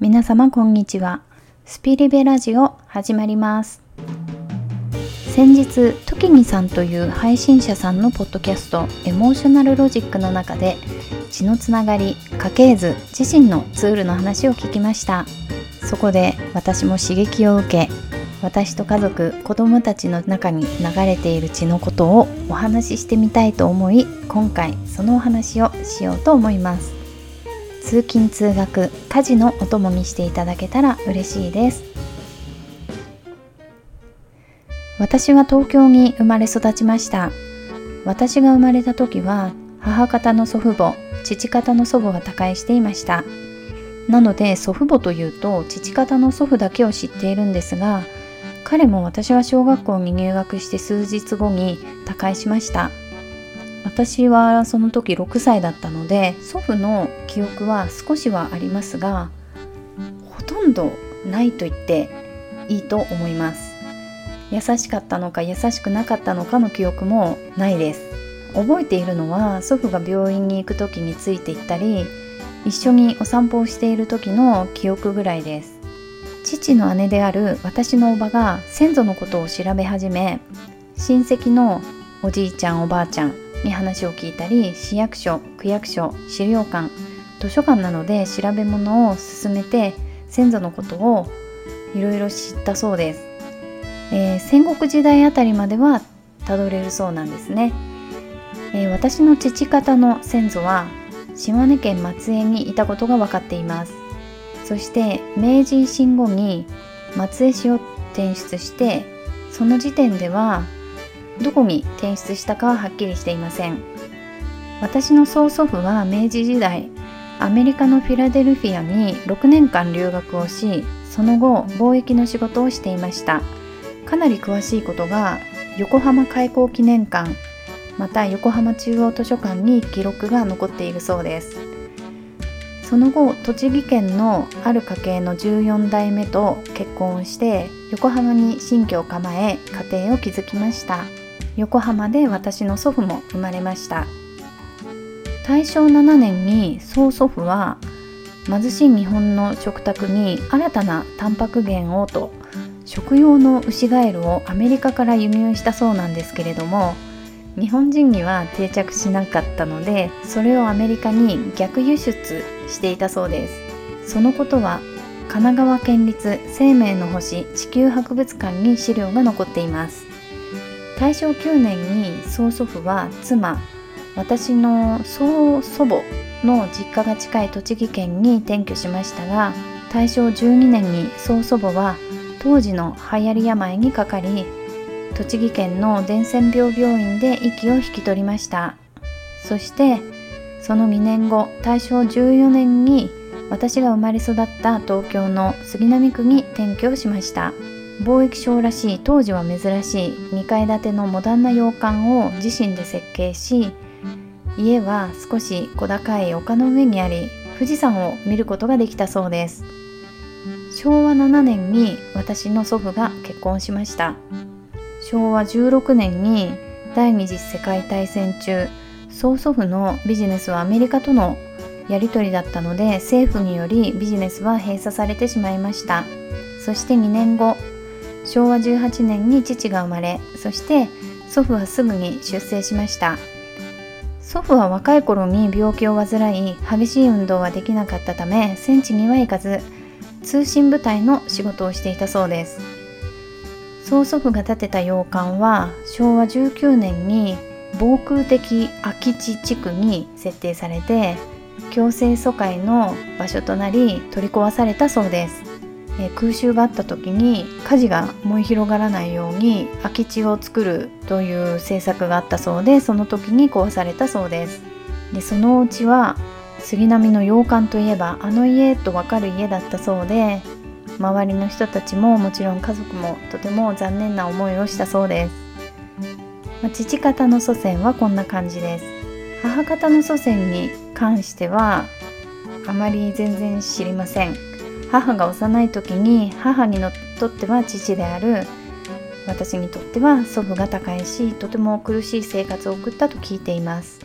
皆様こんにちは。スピリベラジオ始まります。先日トキニさんという配信者さんのポッドキャストエモーショナルロジックの中で血のつながり家系図自身のツールの話を聞きました。そこで私も刺激を受け私と家族子供たちの中に流れている血のことをお話ししてみたいと思い今回そのお話をしようと思います。通勤通学家事のお供にしていただけたら嬉しいです。私は東京に生まれ育ちました。私が生まれた時は母方の祖父母父方の祖母が他界していました。なので祖父母というと父方の祖父だけを知っているんですが彼も私が小学校に入学して数日後に他界しました。私はその時6歳だったので祖父の記憶は少しはありますがほとんどないと言っていいと思います。優しかったのか優しくなかったのかの記憶もないです。覚えているのは祖父が病院に行く時について行ったり一緒にお散歩をしている時の記憶ぐらいです。父の姉である私のおばが先祖のことを調べ始め親戚のおじいちゃんおばあちゃんに話を聞いたり市役所区役所資料館図書館などで調べ物を進めて先祖のことをいろいろ知ったそうです、えー、戦国時代あたりまではたどれるそうなんですね、えー、私の父方の先祖は島根県松江にいたことが分かっています。そして明治維新後に松江市を転出してその時点ではどこに転出したかははっきりしていません。私の曽祖父は明治時代アメリカのフィラデルフィアに6年間留学をしその後貿易の仕事をしていました。かなり詳しいことが横浜開港記念館また横浜中央図書館に記録が残っているそうです。その後栃木県のある家系の14代目と結婚して横浜に新居を構え家庭を築きました。横浜で私の祖父も生まれました。大正7年に曽祖父は貧しい日本の食卓に新たなタンパク源をと食用の牛ガエルをアメリカから輸入したそうなんですけれども日本人には定着しなかったのでそれをアメリカに逆輸出していたそうです。そのことは神奈川県立生命の星地球博物館に資料が残っています。大正9年に曽祖父は妻私の曽祖母の実家が近い栃木県に転居しましたが大正12年に曽祖母は当時の流行り病にかかり栃木県の伝染病病院で息を引き取りました。そしてその2年後大正14年に私が生まれ育った東京の杉並区に転居しました。貿易商らしい当時は珍しい2階建てのモダンな洋館を自身で設計し家は少し小高い丘の上にあり富士山を見ることができたそうです。昭和7年に私の祖父が結婚しました。昭和16年に第二次世界大戦中曽祖父のビジネスはアメリカとのやり取りだったので政府によりビジネスは閉鎖されてしまいました。そして2年後昭和18年に父が生まれそして祖父はすぐに出生しました。祖父は若い頃に病気を患い激しい運動はできなかったため戦地には行かず通信部隊の仕事をしていたそうです。曽祖父が建てた洋館は昭和19年に防空的空き地地区に設定されて強制疎開の場所となり取り壊されたそうです。え空襲があった時に火事が燃え広がらないように空き地を作るという政策があったそうでその時に壊されたそうです。でそのうちは杉並の洋館といえばあの家と分かる家だったそうで周りの人たちももちろん家族もとても残念な思いをしたそうです、まあ、父方の祖先はこんな感じです。母方の祖先に関してはあまり全然知りません。母が幼い時に母にとっては父である私にとっては祖父が他界しとても苦しい生活を送ったと聞いています。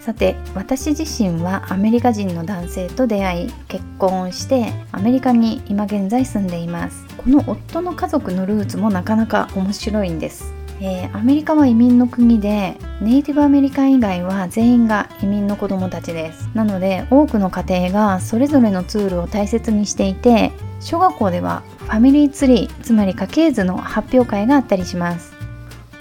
さて私自身はアメリカ人の男性と出会い結婚してアメリカに今現在住んでいます。この夫の家族のルーツもなかなか面白いんです。えー、アメリカは移民の国でネイティブアメリカン以外は全員が移民の子供たちです。なので多くの家庭がそれぞれのツールを大切にしていて小学校ではファミリーツリーつまり家系図の発表会があったりします。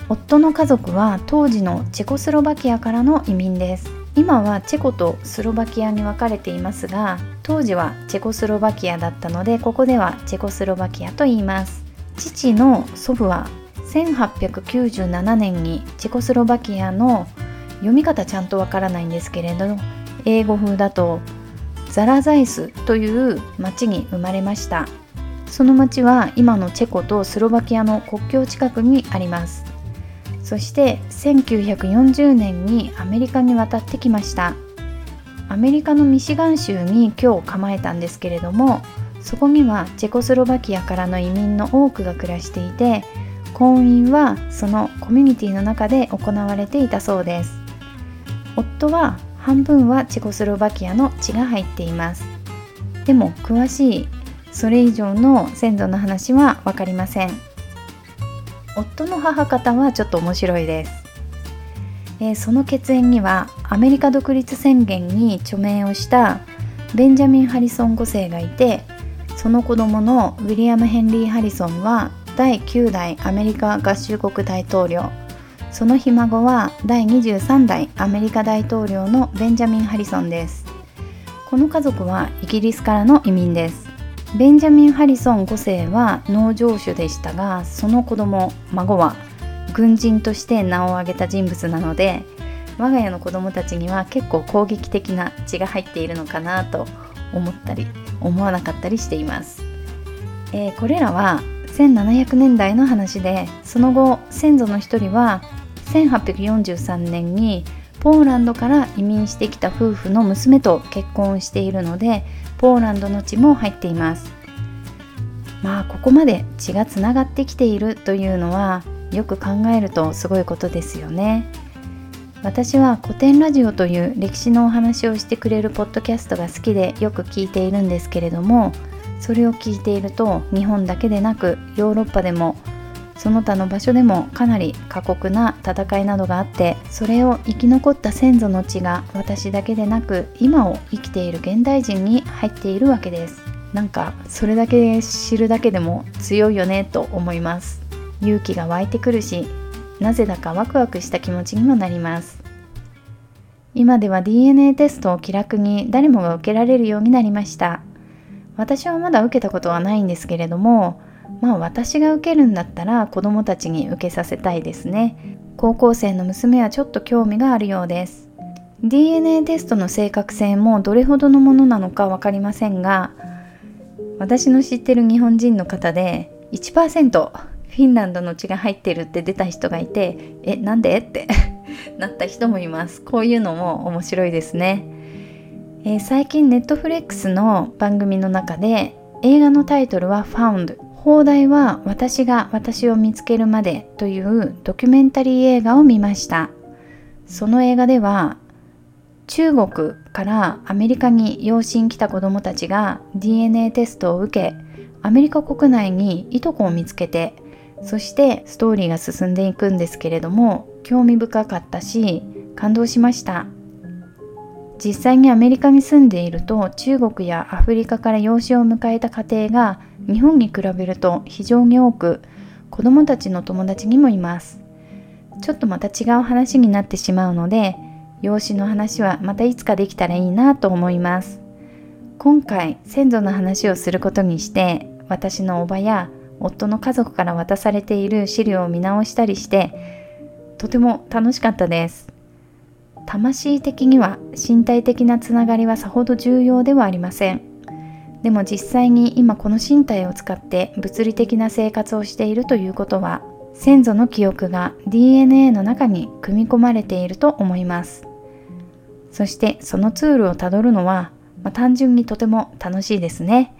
夫の家族は当時のチェコスロバキアからの移民です。今はチェコとスロバキアに分かれていますが当時はチェコスロバキアだったのでここではチェコスロバキアと言います。父の祖父は1897年にチェコスロバキアの読み方ちゃんとわからないんですけれど英語風だとザラザイスという町に生まれました。その町は今のチェコとスロバキアの国境近くにあります。そして1940年にアメリカに渡ってきました。アメリカのミシガン州に今日構えたんですけれどもそこにはチェコスロバキアからの移民の多くが暮らしていて婚姻はそのコミュニティの中で行われていたそうです。夫は半分はチェコスロバキアの血が入っています。でも詳しいそれ以上の先祖の話は分かりません。夫の母方はちょっと面白いです、えー、その血縁にはアメリカ独立宣言に著名をしたベンジャミン・ハリソン5世がいてその子供のウィリアム・ヘンリー・ハリソンは第9代アメリカ合衆国大統領。そのひ孫は第23代アメリカ大統領のベンジャミン・ハリソンです。この家族はイギリスからの移民です。ベンジャミン・ハリソン5世は農場主でしたがその子供孫は軍人として名を挙げた人物なので我が家の子供たちには結構攻撃的な血が入っているのかなと思ったり思わなかったりしています、えー、これらは1700年代の話でその後先祖の一人は1843年にポーランドから移民してきた夫婦の娘と結婚しているのでポーランドの地も入っています。まあここまで血がつながってきているというのはよく考えるとすごいことですよね。私は古典ラジオという歴史のお話をしてくれるポッドキャストが好きでよく聞いているんですけれどもそれを聞いていると日本だけでなくヨーロッパでもその他の場所でもかなり過酷な戦いなどがあってそれを生き残った先祖の血が私だけでなく今を生きている現代人に入っているわけです。なんかそれだけ知るだけでも強いよねと思います勇気が湧いてくるしなぜだかワクワクした気持ちにもなります。今では DNA テストを気楽に誰もが受けられるようになりました。私はまだ受けたことはないんですけれどもまあ私が受けるんだったら子供たちに受けさせたいですね。高校生の娘はちょっと興味があるようです。DNA テストの正確性もどれほどのものなのか分かりませんが私の知ってる日本人の方で1%フィンランドの血が入ってるって出た人がいてえなんで？って なった人もいます。こういうのも面白いですね。えー、最近ネットフレックスの番組の中で映画のタイトルは Found 放題は私が私を見つけるまでというドキュメンタリー映画を見ました。その映画では中国からアメリカに養子に来た子どもたちが DNA テストを受けアメリカ国内にいとこを見つけてそしてストーリーが進んでいくんですけれども興味深かったし感動しました。実際にアメリカに住んでいると中国やアフリカから養子を迎えた家庭が日本に比べると非常に多く子供たちの友達にもいます。ちょっとまた違う話になってしまうので養子の話はまたいつかできたらいいなと思います。今回先祖の話をすることにして私のおばや夫の家族から渡されている資料を見直したりしてとても楽しかったです。魂的には身体的なつながりはさほど重要ではありません。でも実際に今この身体を使って物理的な生活をしているということは先祖の記憶が DNA の中に組み込まれていると思います。そしてそのツールをたどるのは、まあ、単純にとても楽しいですね。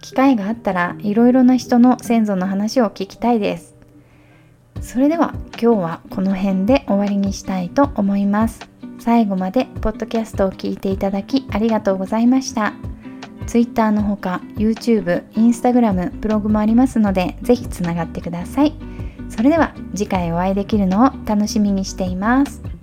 機会があったらいろいろな人の先祖の話を聞きたいです。それでは今日はこの辺で終わりにしたいと思います。最後までポッドキャストを聞いていただきありがとうございました。Twitter のほか YouTube、Instagram、ブログもありますのでぜひつながってください。それでは次回お会いできるのを楽しみにしています。